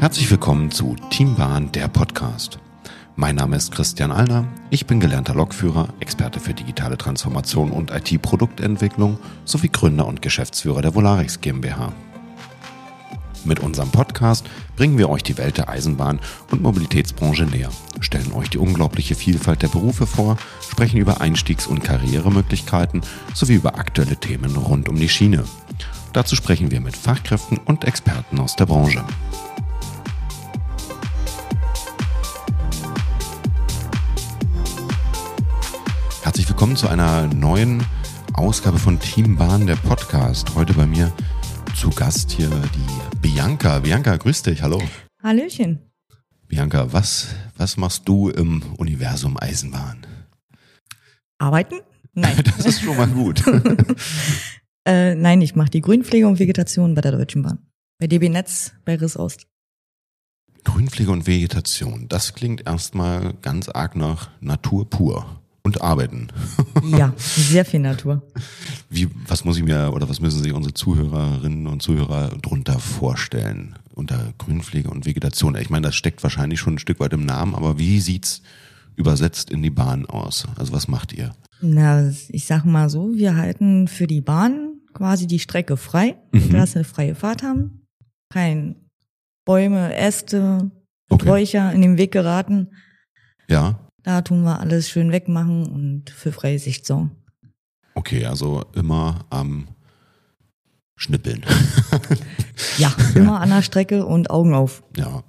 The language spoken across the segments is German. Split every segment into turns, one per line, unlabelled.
Herzlich willkommen zu Teambahn, der Podcast. Mein Name ist Christian Allner. Ich bin gelernter Lokführer, Experte für digitale Transformation und IT-Produktentwicklung sowie Gründer und Geschäftsführer der Volarix GmbH. Mit unserem Podcast bringen wir euch die Welt der Eisenbahn und Mobilitätsbranche näher, stellen euch die unglaubliche Vielfalt der Berufe vor, sprechen über Einstiegs- und Karrieremöglichkeiten sowie über aktuelle Themen rund um die Schiene. Dazu sprechen wir mit Fachkräften und Experten aus der Branche. Willkommen zu einer neuen Ausgabe von Teambahn, der Podcast. Heute bei mir zu Gast hier die Bianca. Bianca, grüß dich, hallo.
Hallöchen.
Bianca, was, was machst du im Universum Eisenbahn?
Arbeiten? Nein.
Das ist schon mal gut.
äh, nein, ich mache die Grünpflege und Vegetation bei der Deutschen Bahn. Bei DB Netz bei Riss Ost.
Grünpflege und Vegetation, das klingt erstmal ganz arg nach Natur pur und Arbeiten.
Ja, sehr viel Natur.
Wie, was muss ich mir oder was müssen sich unsere Zuhörerinnen und Zuhörer drunter vorstellen unter Grünpflege und Vegetation? Ich meine, das steckt wahrscheinlich schon ein Stück weit im Namen, aber wie sieht's übersetzt in die Bahn aus? Also was macht ihr?
Na, ich sag mal so, wir halten für die Bahn quasi die Strecke frei,
Mhm.
dass wir freie Fahrt haben. Kein Bäume, Äste,
Okay.
Sträucher in den Weg geraten.
Ja,
Da tun wir alles schön wegmachen und für freie Sicht sorgen.
okay, also immer am Schnippeln.
Ja, immer an der Strecke und Augen auf.
Ja.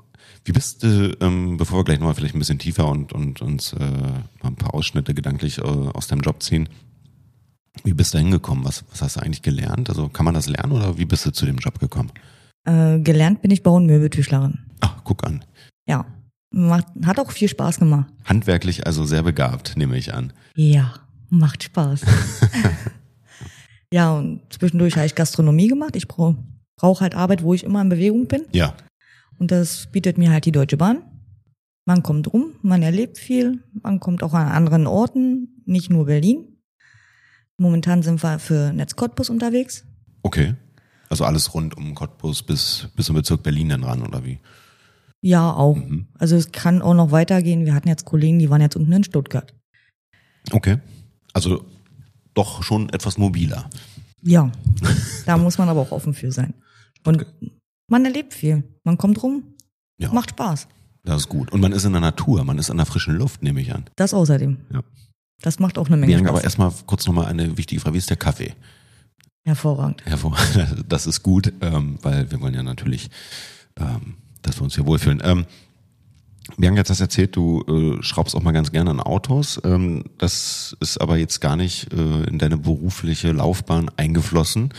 Wie bist du, ähm, bevor wir gleich nochmal vielleicht ein bisschen tiefer und, und uns äh, mal ein paar Ausschnitte gedanklich äh, aus deinem Job ziehen, wie bist du hingekommen? Was, was hast du eigentlich gelernt? Also kann man das lernen oder wie bist du zu dem Job gekommen?
Äh, gelernt bin ich Bau- und Möbeltischlerin.
Ach, guck an.
Ja, macht, hat auch viel Spaß gemacht.
Handwerklich also sehr begabt, nehme ich an.
Ja, macht Spaß. ja, und zwischendurch habe ich Gastronomie gemacht. Ich brauche brauch halt Arbeit, wo ich immer in Bewegung bin.
Ja.
Und das bietet mir halt die Deutsche Bahn. Man kommt rum, man erlebt viel, man kommt auch an anderen Orten, nicht nur Berlin. Momentan sind wir für Netz Cottbus unterwegs.
Okay. Also alles rund um Cottbus bis, bis zum Bezirk Berlin dann ran, oder wie?
Ja, auch.
Mhm.
Also es kann auch noch weitergehen. Wir hatten jetzt Kollegen, die waren jetzt unten in Stuttgart.
Okay. Also doch schon etwas mobiler.
Ja, da muss man aber auch offen für sein. Und man erlebt viel. Man kommt rum,
Ja.
macht Spaß.
Das ist gut. Und man ist in der Natur, man ist an der frischen Luft, nehme ich an.
Das außerdem.
Ja.
Das macht auch eine Menge
Bianca, aber
Spaß.
erstmal kurz nochmal eine wichtige Frage. Wie ist der Kaffee?
Hervorragend.
Hervorragend. Das ist gut, ähm, weil wir wollen ja natürlich, ähm, dass wir uns hier wohlfühlen. Ähm, Bianca, jetzt hast du erzählt, du äh, schraubst auch mal ganz gerne an Autos. Ähm, das ist aber jetzt gar nicht äh, in deine berufliche Laufbahn eingeflossen.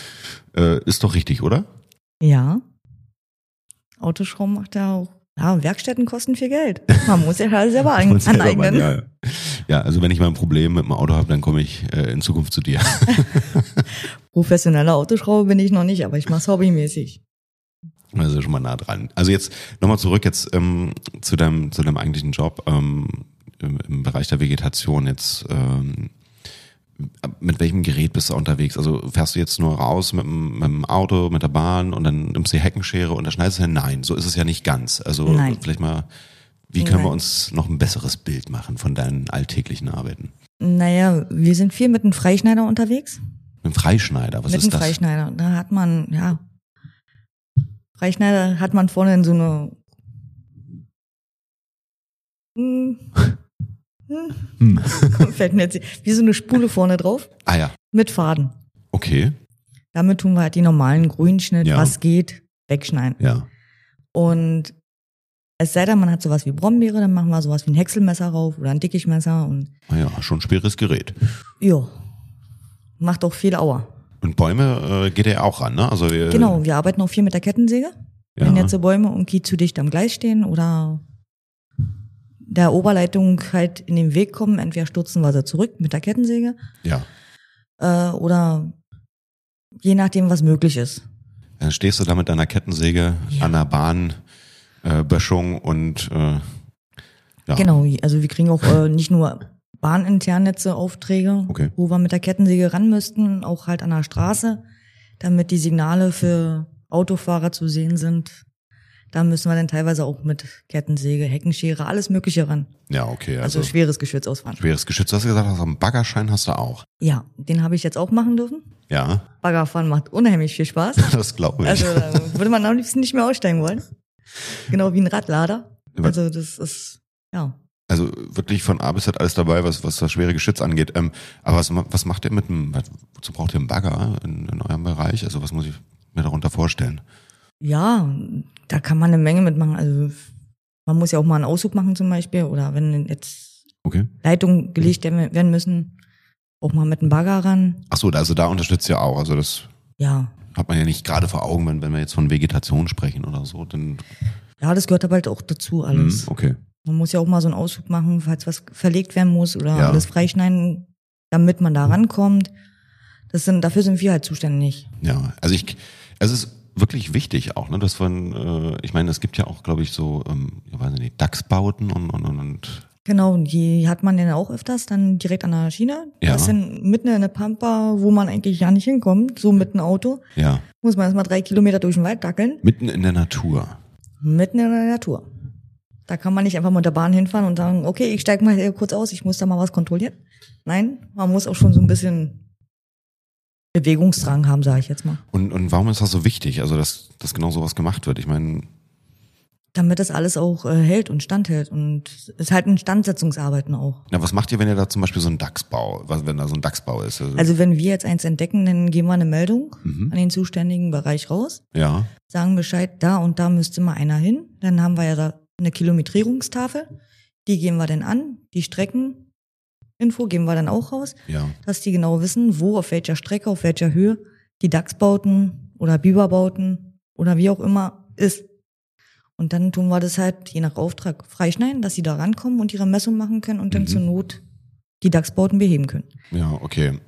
Äh, ist doch richtig, oder?
Ja. Autoschrauben macht ja auch. Ja, Werkstätten kosten viel Geld. Man muss ja halt selber ein, aneignen.
ja, ja. ja, also wenn ich mal ein Problem mit dem Auto habe, dann komme ich äh, in Zukunft zu dir.
Professioneller Autoschrauber bin ich noch nicht, aber ich mach's hobbymäßig.
Also schon mal nah dran. Also jetzt nochmal zurück jetzt ähm, zu deinem zu deinem eigentlichen Job ähm, im, im Bereich der Vegetation jetzt. Ähm, mit welchem Gerät bist du unterwegs? Also fährst du jetzt nur raus mit dem, mit dem Auto, mit der Bahn und dann nimmst du die Heckenschere und dann schneidest du hin? Nein, so ist es ja nicht ganz. Also
Nein.
vielleicht mal, wie können wir
Nein.
uns noch ein besseres Bild machen von deinen alltäglichen Arbeiten?
Naja, wir sind viel mit einem Freischneider unterwegs.
Mit dem Freischneider, was
mit
ist
einem
das?
Freischneider. Da hat man, ja. Freischneider hat man vorne in so eine. Hm. Hm.
Hm.
Fällt mir jetzt wie so eine Spule vorne drauf
Ah ja,
mit Faden.
okay,
Damit tun wir halt die normalen Grünschnitt,
Ja.
was geht, wegschneiden.
ja.
Und es sei denn, man hat sowas wie Brombeere, dann machen wir sowas wie ein Häckselmesser rauf oder ein Dickichmesser und
Ah ja, schon ein schweres Gerät.
ja, macht auch viel Auer.
Und Bäume äh, geht er auch ran, ne? Also wir,
Genau, wir arbeiten auch viel mit der Kettensäge.
Ja.
Wenn jetzt so Bäume und Kies zu dicht am Gleis stehen oder der Oberleitung halt in den Weg kommen, entweder stürzen wir sie zurück mit der Kettensäge
Ja.
äh, oder je nachdem, was möglich ist.
Dann stehst du da mit deiner Kettensäge
Ja.
an der Bahn, äh, Böschung und äh, ja.
Genau, also wir kriegen auch äh, nicht nur bahninternnetze Aufträge,
Okay.
wo wir mit der Kettensäge ran müssten, auch halt an der Straße, damit die Signale für Autofahrer zu sehen sind. Da müssen wir dann teilweise auch mit Kettensäge, Heckenschere, alles Mögliche ran.
Ja, okay.
Also,
Also,
schweres Geschütz ausfahren.
schweres Geschütz. Du hast gesagt, hast du einen Baggerschein hast du auch.
Ja, den habe ich jetzt auch machen dürfen.
Ja,
Baggerfahren macht unheimlich viel Spaß.
das glaube ich.
Also würde man am liebsten nicht mehr aussteigen wollen. Genau wie ein Radlader. Also das ist, ja.
Also wirklich von A bis Z alles dabei, was, was das schwere Geschütz angeht. Ähm, aber was, was macht ihr mit dem, wozu braucht ihr einen Bagger in, in eurem Bereich? Also was muss ich mir darunter vorstellen?
Ja, da kann man eine Menge mitmachen. Also man muss ja auch mal einen Auszug machen zum Beispiel. Oder wenn jetzt
Okay.
Leitungen gelegt werden müssen, auch mal mit einem Bagger ran.
Ach so, also da unterstützt ihr auch. Also das
Ja.
hat man ja nicht gerade vor Augen, wenn, wenn wir jetzt von Vegetation sprechen oder so. Dann,
Ja, das gehört aber halt auch dazu alles.
Hm, okay.
Man muss ja auch mal so einen Auszug machen, falls was verlegt werden muss oder
Ja.
alles freischneiden, damit man da rankommt. Das sind, dafür sind wir halt zuständig.
Ja, also ich, es ist wirklich wichtig auch, ne, dass man, äh, ich meine, es gibt ja auch, glaube ich, so, ähm, ich weiß nicht, Dachsbauten und, und, und, und
Genau, die hat man dann auch öfters dann direkt an der Schiene.
Ja.
Das ist dann mitten in der Pampa, wo man eigentlich ja nicht hinkommt, so mit einem Auto.
ja,
Muss man erstmal drei Kilometer durch den Wald dackeln,
mitten in der Natur.
mitten in der Natur. Da kann man nicht einfach mit der Bahn hinfahren und sagen, okay, ich steig mal hier kurz aus, ich muss da mal was kontrollieren. Nein, man muss auch schon so ein bisschen Bewegungsdrang haben, sage ich jetzt mal.
Und, und warum ist das so wichtig, also dass, dass genau sowas gemacht wird? Ich meine,
Damit das alles auch äh, hält und standhält. Und es ist halt Instandsetzungsarbeiten auch.
na, was macht ihr, wenn ihr da zum Beispiel so ein Dachsbau, was, wenn da so ein Dachsbau ist? Also,
Also wenn wir jetzt eins entdecken, dann geben wir eine Meldung
Mhm.
an den zuständigen Bereich raus,
ja,
sagen Bescheid, da und da müsste mal einer hin. Dann haben wir ja da eine Kilometrierungstafel. Die geben wir dann an. Die Streckeninfo geben wir dann auch raus,
ja,
dass die genau wissen, wo, auf welcher Strecke, auf welcher Höhe die Dachsbauten oder Biberbauten oder wie auch immer ist. Und dann tun wir das halt je nach Auftrag freischneiden, dass sie da rankommen und ihre Messung machen können und dann
Mhm.
zur Not die Dachsbauten beheben können.
ja, okay.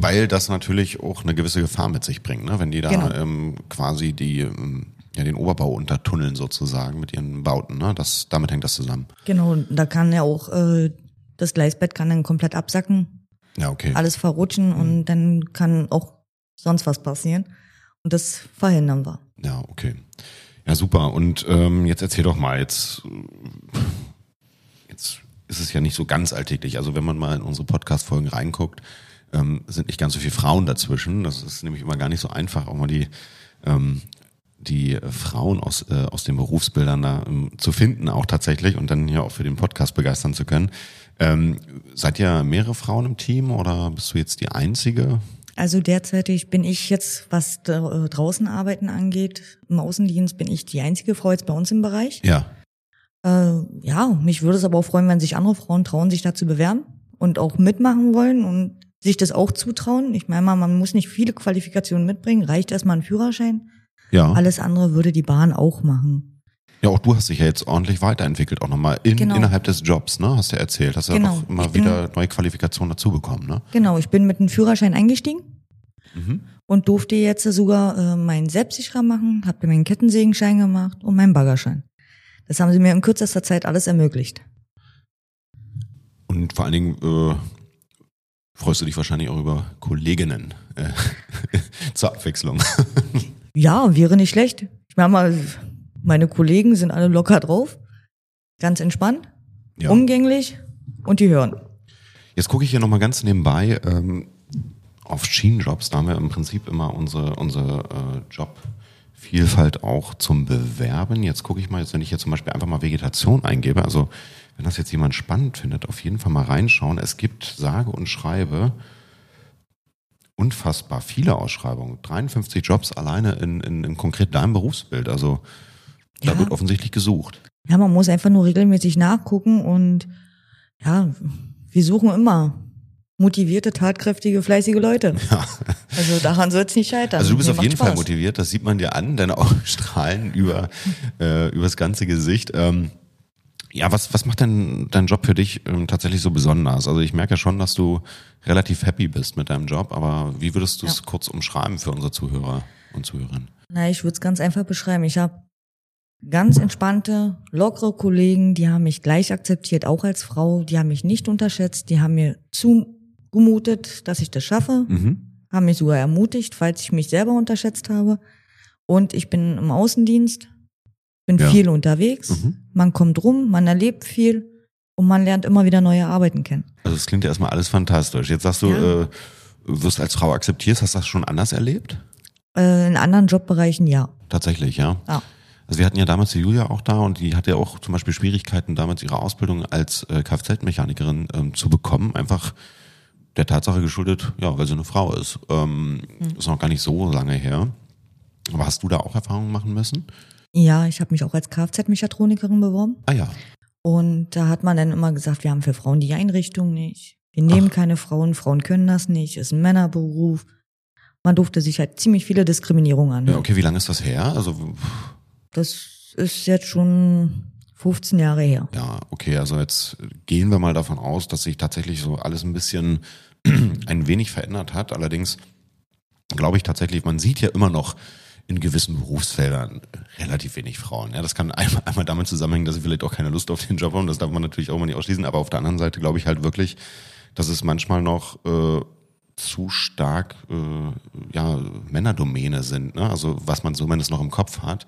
Weil das natürlich auch eine gewisse Gefahr mit sich bringt, ne? wenn die da
Genau.
ähm, quasi die, ähm, ja, den Oberbau untertunneln sozusagen mit ihren Bauten. Ne? Das, damit hängt das zusammen.
Genau, da kann ja auch äh, das Gleisbett kann dann komplett absacken,
Ja, okay.
alles verrutschen und dann kann auch sonst was passieren. Und das verhindern wir.
Ja, okay. Ja, super. Und ähm, jetzt erzähl doch mal, jetzt, jetzt ist es ja nicht so ganz alltäglich. Also wenn man mal in unsere Podcast-Folgen reinguckt, ähm, sind nicht ganz so viele Frauen dazwischen. Das ist nämlich immer gar nicht so einfach, auch mal die, ähm, die Frauen aus, äh, aus den Berufsbildern da ähm, zu finden, auch tatsächlich, und dann hier auch für den Podcast begeistern zu können. Ähm, seid ihr mehrere Frauen im Team oder bist du jetzt die einzige?
Also derzeitig bin ich jetzt, was äh, draußen arbeiten angeht, im Außendienst bin ich die einzige Frau jetzt bei uns im Bereich.
Ja.
Äh, ja, mich würde es aber auch freuen, wenn sich andere Frauen trauen, sich da zu bewerben und auch mitmachen wollen und sich das auch zutrauen. Ich meine mal, man muss nicht viele Qualifikationen mitbringen, reicht erstmal ein Führerschein.
Ja.
Alles andere würde die Bahn auch machen.
Ja, auch du hast dich ja jetzt ordentlich weiterentwickelt, auch nochmal in,
Genau.
innerhalb des Jobs, ne? Hast du ja erzählt. Hast ja
Genau.
auch immer
bin-
wieder neue Qualifikationen dazu bekommen, ne?
Genau, ich bin mit einem Führerschein eingestiegen
Mhm.
und durfte jetzt sogar äh, meinen Selbstsicherer machen, habe meinen Kettensägenschein gemacht und meinen Baggerschein. Das haben sie mir in kürzester Zeit alles ermöglicht.
Und vor allen Dingen äh, freust du dich wahrscheinlich auch über Kolleginnen äh, zur Abwechslung.
Ja, wäre nicht schlecht. Ich meine mal, meine Kollegen sind alle locker drauf, ganz entspannt,
Ja.
umgänglich und die hören.
Jetzt gucke ich hier nochmal ganz nebenbei ähm, auf Schienenjobs. Da haben wir im Prinzip immer unsere, unsere äh, Jobvielfalt auch zum Bewerben. Jetzt gucke ich mal, jetzt, wenn ich hier zum Beispiel einfach mal Vegetation eingebe, also wenn das jetzt jemand spannend findet, auf jeden Fall mal reinschauen. Es gibt sage und schreibe unfassbar viele Ausschreibungen. 53 Jobs alleine in, in, in konkret deinem Berufsbild. Also da
Ja.
wird offensichtlich gesucht.
Ja, man muss einfach nur regelmäßig nachgucken und ja, wir suchen immer motivierte, tatkräftige, fleißige Leute. Also daran soll es nicht scheitern.
Also du bist
Mir
auf jeden Fall
Spaß.
motiviert, das sieht man dir an, deine Augen strahlen über äh, übers ganze Gesicht. Ähm, ja, was was macht denn dein Job für dich ähm, tatsächlich so besonders? Also ich merke ja schon, dass du relativ happy bist mit deinem Job, aber wie würdest du es
Ja.
kurz umschreiben für unsere Zuhörer und Zuhörerinnen?
Na, ich würde es ganz einfach beschreiben. Ich habe ganz entspannte, lockere Kollegen, die haben mich gleich akzeptiert, auch als Frau. Die haben mich nicht unterschätzt, die haben mir zugemutet, dass ich das schaffe,
Mhm.
haben mich sogar ermutigt, falls ich mich selber unterschätzt habe. Und ich bin im Außendienst bin
Ja.
viel unterwegs,
Mhm.
man kommt rum, man erlebt viel und man lernt immer wieder neue Arbeiten kennen.
Also es klingt ja erstmal alles fantastisch. Jetzt sagst du,
Ja.
äh, wirst als Frau akzeptiert. Hast du das schon anders erlebt?
Äh, in anderen Jobbereichen ja.
Tatsächlich, ja.
ja.
Also wir hatten ja damals die Julia auch da und die hatte ja auch zum Beispiel Schwierigkeiten, damals ihre Ausbildung als äh, Kfz-Mechanikerin ähm, zu bekommen. Einfach der Tatsache geschuldet, ja, weil sie eine Frau ist. Ähm, Ist noch gar nicht so lange her. Aber hast du da auch Erfahrungen machen müssen?
Ja, ich habe mich auch als Kfz-Mechatronikerin beworben.
Ah ja.
Und da hat man dann immer gesagt, wir haben für Frauen die Einrichtung nicht. Wir nehmen keine Frauen, Frauen können das nicht, ist ein Männerberuf. Man durfte sich halt ziemlich viele Diskriminierungen
ja.
anhören.
Okay, wie lange ist das her? Also
Das ist jetzt schon 15 Jahre her.
Ja, okay, also jetzt gehen wir mal davon aus, dass sich tatsächlich so alles ein bisschen ein wenig verändert hat. Allerdings glaube ich tatsächlich, man sieht ja immer noch in gewissen Berufsfeldern relativ wenig Frauen. Ja, das kann einmal, einmal damit zusammenhängen, dass sie vielleicht auch keine Lust auf den Job haben. Das darf man natürlich auch mal nicht ausschließen. Aber auf der anderen Seite glaube ich halt wirklich, dass es manchmal noch äh, zu stark äh, ja, Männerdomäne sind. Ne? Also was man zumindest noch im Kopf hat.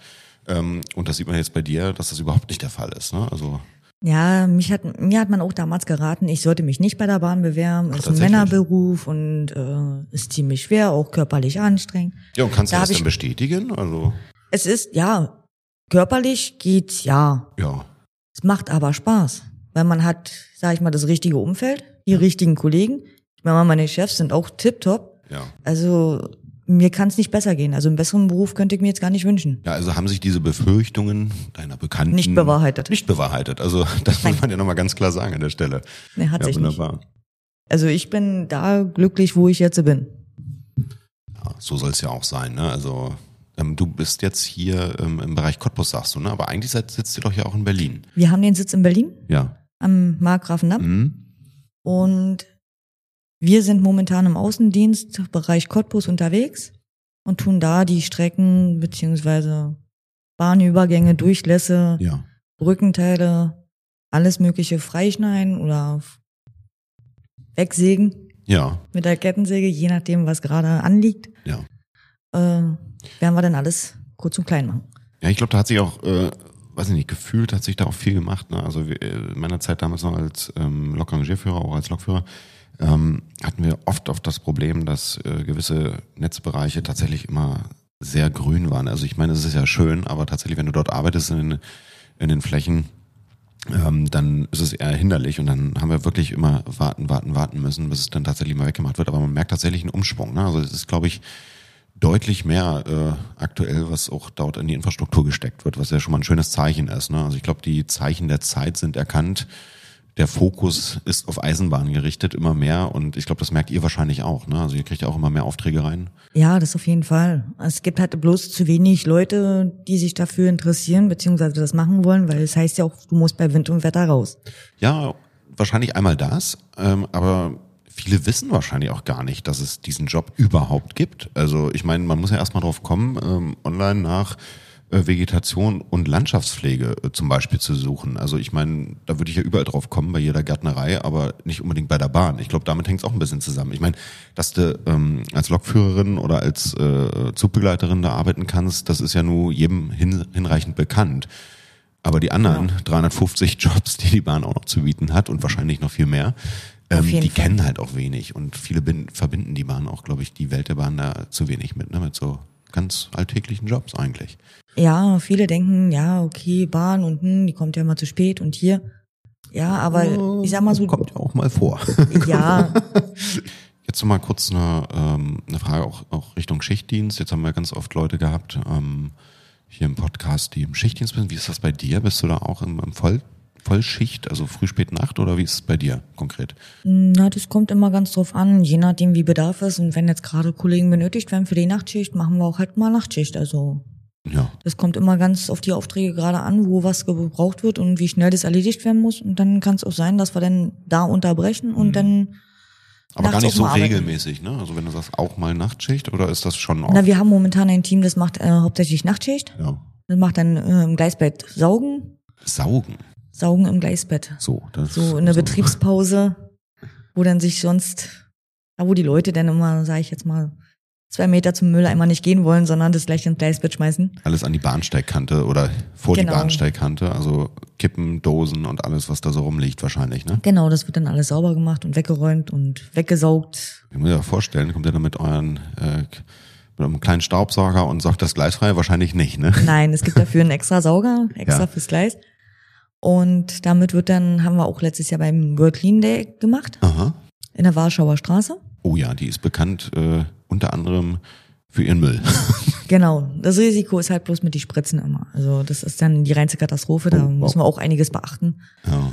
Ähm, und das sieht man jetzt bei dir, dass das überhaupt nicht der Fall ist. Ne? Also
Ja, mich hat, mir hat man auch damals geraten, ich sollte mich nicht bei der Bahn bewerben.
Ach,
ist ein? Männerberuf und äh, ist ziemlich schwer, auch körperlich anstrengend.
Ja, und kannst du
Da
das
hab ich-
dann bestätigen? Also,
Es ist, ja, körperlich geht's ja.
ja.
Es macht aber Spaß, weil man hat, sag ich mal, das richtige Umfeld, die richtigen Kollegen. Ich meine, meine Chefs sind auch tipptopp.
Ja.
Also mir kann es nicht besser gehen. Also einen besseren Beruf könnte ich mir jetzt gar nicht wünschen.
Ja, also haben sich diese Befürchtungen deiner Bekannten
Nicht bewahrheitet.
Nicht bewahrheitet. Also das muss man ja nochmal ganz klar sagen an der Stelle.
Nee, hat
ja,
sich nicht.
wunderbar.
Also ich bin da glücklich, wo ich jetzt bin.
Ja, so soll es ja auch sein. Ne? Also ähm, du bist jetzt hier ähm, im Bereich Cottbus, sagst du, ne? Aber eigentlich sitzt ihr doch ja auch in Berlin.
Wir haben den Sitz in Berlin
Ja.
am Markgrafendamm
Mhm.
und wir sind momentan im Außendienst Bereich Cottbus unterwegs und tun da die Strecken beziehungsweise Bahnübergänge, Durchlässe,
Ja.
Brückenteile, alles mögliche freischneiden oder wegsägen
Ja.
mit der Kettensäge, je nachdem, was gerade anliegt,
Ja.
äh, werden wir dann alles kurz und klein machen.
Ja, ich glaube, da hat sich auch, äh, weiß ich nicht, gefühlt hat sich da auch viel gemacht. Ne? Also wir, äh, in meiner Zeit damals noch als ähm, Lokrangierführer, auch als Lokführer, ähm, hatten wir oft oft das Problem, dass äh, gewisse Netzbereiche tatsächlich immer sehr grün waren. Also ich meine, es ist ja schön, aber tatsächlich, wenn du dort arbeitest in, den- in den Flächen, ähm, dann ist es eher hinderlich und dann haben wir wirklich immer warten, warten, warten müssen, bis es dann tatsächlich mal weggemacht wird. Aber man merkt tatsächlich einen Umschwung. Ne? Also es ist, glaube ich, deutlich mehr äh, aktuell, was auch dort in die Infrastruktur gesteckt wird, was ja schon mal ein schönes Zeichen ist. Ne? Also ich glaube, die Zeichen der Zeit sind erkannt. Der Fokus ist auf Eisenbahn gerichtet, immer mehr. Und ich glaube, das merkt ihr wahrscheinlich auch. Ne? Also ihr kriegt ja auch immer mehr Aufträge rein.
Ja, das auf jeden Fall. Es gibt halt bloß zu wenig Leute, die sich dafür interessieren, beziehungsweise das machen wollen, weil es heißt ja auch, du musst bei Wind und Wetter raus.
Ja, wahrscheinlich einmal das, ähm, aber viele wissen wahrscheinlich auch gar nicht, dass es diesen Job überhaupt gibt. Also ich meine, man muss ja erstmal drauf kommen, ähm, online nach Vegetation und Landschaftspflege äh, zum Beispiel zu suchen. Also ich meine, da würde ich ja überall drauf kommen, bei jeder Gärtnerei, aber nicht unbedingt bei der Bahn. Ich glaube, damit hängt es auch ein bisschen zusammen. Ich meine, dass du ähm, als Lokführerin oder als äh, Zugbegleiterin da arbeiten kannst, das ist ja nur jedem hin, hinreichend bekannt. Aber die anderen 350 Jobs, die die Bahn auch noch zu bieten hat und wahrscheinlich noch viel mehr, ähm, die
Fall.
kennen halt auch wenig. Und viele bin, verbinden die Bahn auch, glaube ich, die Welt der Bahn da zu wenig mit, ne? mit so ganz alltäglichen Jobs eigentlich.
Ja, viele denken, ja, okay, Bahn und hm, die kommt ja mal zu spät und hier. Ja, aber ich sag mal so,
Kommt ja auch mal vor.
ja,
Jetzt noch mal kurz eine, ähm, eine Frage auch, auch Richtung Schichtdienst. Jetzt haben wir ganz oft Leute gehabt ähm, hier im Podcast, die im Schichtdienst sind. Wie ist das bei dir? Bist du da auch im, im Voll, Vollschicht, also früh, spät, Nacht oder wie ist es bei dir konkret?
na, das kommt immer ganz drauf an, je nachdem, wie Bedarf ist. Und wenn jetzt gerade Kollegen benötigt werden für die Nachtschicht, machen wir auch halt mal Nachtschicht. Also
Ja,
das kommt immer ganz auf die Aufträge gerade an, wo was gebraucht wird und wie schnell das erledigt werden muss. Und dann kann es auch sein, dass wir dann da unterbrechen und dann.
aber gar nicht so
arbeiten.
regelmäßig, ne? Also wenn du sagst, auch mal Nachtschicht oder ist das schon auch?
Na, wir haben momentan ein Team, das macht äh, hauptsächlich Nachtschicht.
ja.
Das macht dann äh, im Gleisbett Saugen.
Saugen.
Saugen im Gleisbett.
So, das
So eine Betriebspause, wo dann sich sonst, ja, wo die Leute dann immer, sage ich jetzt mal, zwei Meter zum Mülleimer nicht gehen wollen, sondern das gleich ins Gleisbett schmeißen.
Alles an die Bahnsteigkante oder vor
Genau.
die Bahnsteigkante, also Kippen, Dosen und alles, was da so rumliegt wahrscheinlich, ne?
Genau, das wird dann alles sauber gemacht und weggeräumt und weggesaugt.
Ich muss mir ja vorstellen, kommt ihr dann mit euren äh, mit einem kleinen Staubsauger und saugt das Gleis frei? Wahrscheinlich nicht, ne?
Nein, es gibt dafür einen extra Sauger, extra
Ja.
fürs Gleis. Und damit wird dann, haben wir auch letztes Jahr beim World Clean Day gemacht,
Aha.
in der Warschauer Straße.
Oh ja, die ist bekannt äh, unter anderem für ihren Müll.
Genau, das Risiko ist halt bloß mit die Spritzen immer. Also das ist dann die reinste Katastrophe, da
Oh, wow.
müssen wir auch einiges beachten.
ja.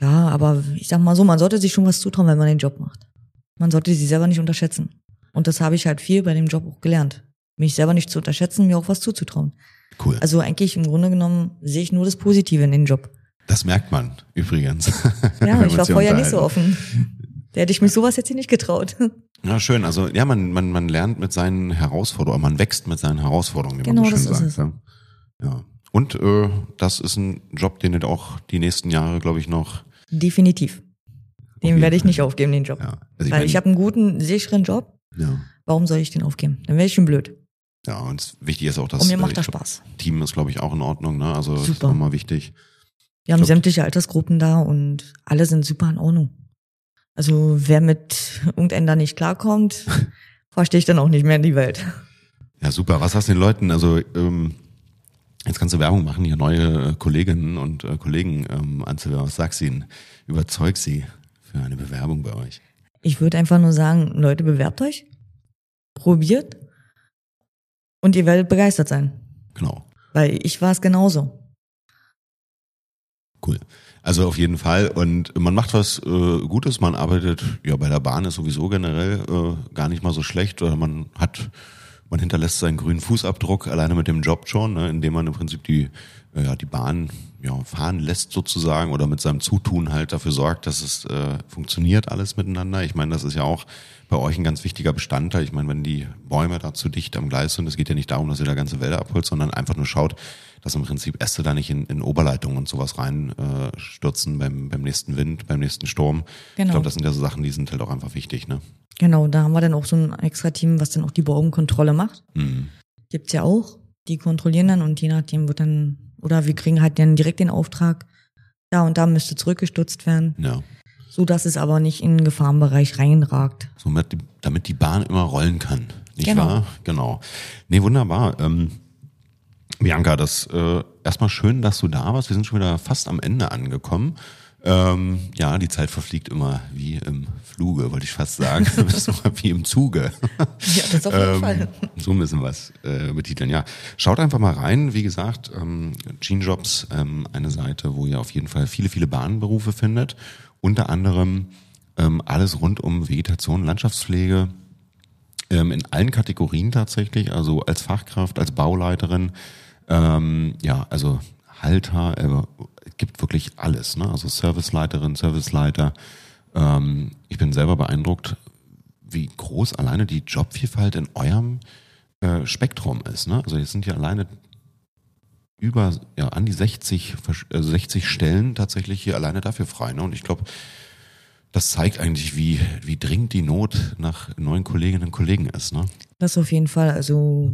Ja, aber ich sag mal so, man sollte sich schon was zutrauen, wenn man den Job macht. Man sollte sich selber nicht unterschätzen. Und das habe ich halt viel bei dem Job auch gelernt. Mich selber nicht zu unterschätzen, mir auch was zuzutrauen.
Cool.
Also eigentlich im Grunde genommen sehe ich nur das Positive in den Job.
Das merkt man übrigens.
Ja, ich war vorher nicht so offen. Da hätte ich mich sowas jetzt hier nicht getraut.
Ja, schön. Also ja, man, man, man lernt mit seinen Herausforderungen, man wächst mit seinen Herausforderungen, wie
Genau,
man so
das
schön
ist
sagt. Ja. ja. Und äh, das ist ein Job, den du auch die nächsten Jahre, glaube ich, noch.
Definitiv. Den werde ich nicht aufgeben, den Job.
Ja, also
Weil ich habe einen guten, sicheren Job.
ja,
Warum soll ich den aufgeben? Dann wäre ich schon blöd.
ja, und es- wichtig ist auch, dass
Und mir macht
ich
das
glaub,
Spaß.
Team ist, glaube ich, auch in Ordnung. Ne? Also das ist
Super.
auch mal wichtig.
Wir haben
Glaub-
sämtliche Altersgruppen da und alle sind super in Ordnung. Also wer mit irgendeinem da nicht klarkommt, verstehe ich dann auch nicht mehr in die Welt.
Ja, super. Was hast du den Leuten? Also ähm, jetzt kannst du Werbung machen, hier neue äh, Kolleginnen und äh, Kollegen ähm, anzuwerben. Was sagst du ihnen? Überzeug sie für eine Bewerbung bei euch.
Ich würde einfach nur sagen, Leute, bewerbt euch, probiert und ihr werdet begeistert sein.
Genau.
Weil ich war es genauso.
Cool. Also auf jeden Fall. Und man macht was äh, Gutes. Man arbeitet, ja, bei der Bahn ist sowieso generell äh, gar nicht mal so schlecht. Oder man hat, man hinterlässt seinen grünen Fußabdruck alleine mit dem Job schon, ne, indem man im Prinzip die, ja, die Bahn ja, fahren lässt sozusagen oder mit seinem Zutun halt dafür sorgt, dass es äh, funktioniert alles miteinander. Ich meine, das ist ja auch bei euch ein ganz wichtiger Bestandteil. Ich meine, wenn die Bäume da zu dicht am Gleis sind, es geht ja nicht darum, dass ihr da ganze Wälder abholt, sondern einfach nur schaut, dass im Prinzip Äste da nicht in, in Oberleitungen und sowas rein äh, stürzen beim, beim nächsten Wind, beim nächsten Sturm. Ich
Genau.
glaube, das sind ja so Sachen, die sind halt auch einfach wichtig, ne?
Genau, da haben wir dann auch so ein extra Team, was dann auch die Baumkontrolle macht.
Mhm.
Gibt's ja auch. Die kontrollieren dann und je nachdem wird dann, oder wir kriegen halt dann direkt den Auftrag, da und da müsste zurückgestutzt werden,
Ja.
so dass es aber nicht in den Gefahrenbereich reinragt.
Somit damit die Bahn immer rollen kann. Nicht
Genau.
wahr? Genau. Nee, wunderbar. Ähm, Bianca, das äh, erstmal schön, dass du da warst. Wir sind schon wieder fast am Ende angekommen. Ähm, ja, die Zeit verfliegt immer wie im Fluge, wollte ich fast sagen. Ist wie im Zuge.
Ja, das auf jeden Fall.
Ähm, so müssen wir es äh, betiteln. Ja, schaut einfach mal rein. Wie gesagt, ähm, Gene Jobs, ähm, eine Seite, wo ihr auf jeden Fall viele, viele Bahnberufe findet. Unter anderem ähm, alles rund um Vegetation, Landschaftspflege, ähm, in allen Kategorien tatsächlich, also als Fachkraft, als Bauleiterin, ähm, ja, also Halter, äh, es gibt wirklich alles, ne? Also Serviceleiterin, Serviceleiter. Ähm, ich bin selber beeindruckt, wie groß alleine die Jobvielfalt in eurem äh, Spektrum ist. Ne? Also jetzt sind ja alleine über ja, an die 60, versch- also 60 Stellen tatsächlich hier alleine dafür frei. Ne? Und ich glaube, das zeigt eigentlich, wie, wie dringend die Not nach neuen Kolleginnen und Kollegen ist. Ne?
Das auf jeden Fall. Also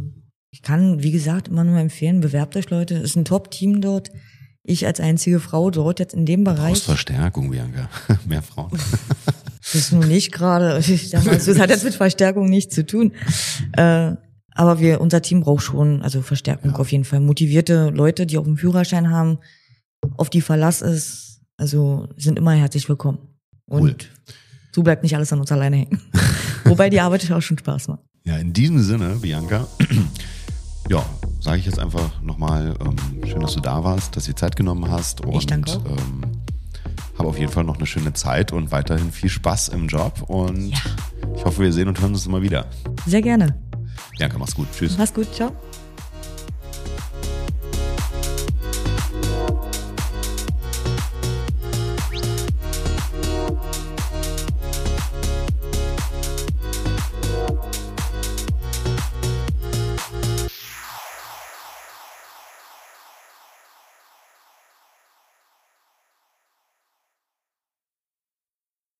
ich kann, wie gesagt, immer nur empfehlen, bewerbt euch Leute. Ist ein Top-Team dort. Ich als einzige Frau dort jetzt in dem Bereich.
Verstärkung, Bianca. Mehr Frauen.
Das ist nun nicht gerade, das hat jetzt mit Verstärkung nichts zu tun. Äh, aber wir, unser Team braucht schon, also Verstärkung
Ja.
auf jeden Fall. Motivierte Leute, die auch einen Führerschein haben, auf die Verlass ist, also sind immer herzlich willkommen. Und
Cool.
so bleibt nicht alles an uns alleine hängen. Wobei die Arbeit auch schon Spaß macht.
Ja, in diesem Sinne, Bianca, ja, sage ich jetzt einfach nochmal, ähm, schön, dass du da warst, dass du dir Zeit genommen hast und
Ich danke
ähm, habe auf jeden Fall noch eine schöne Zeit und weiterhin viel Spaß im Job und
Ja.
ich hoffe, wir sehen und hören uns immer wieder.
Sehr gerne.
Bianca, mach's gut. Tschüss.
Mach's gut, ciao.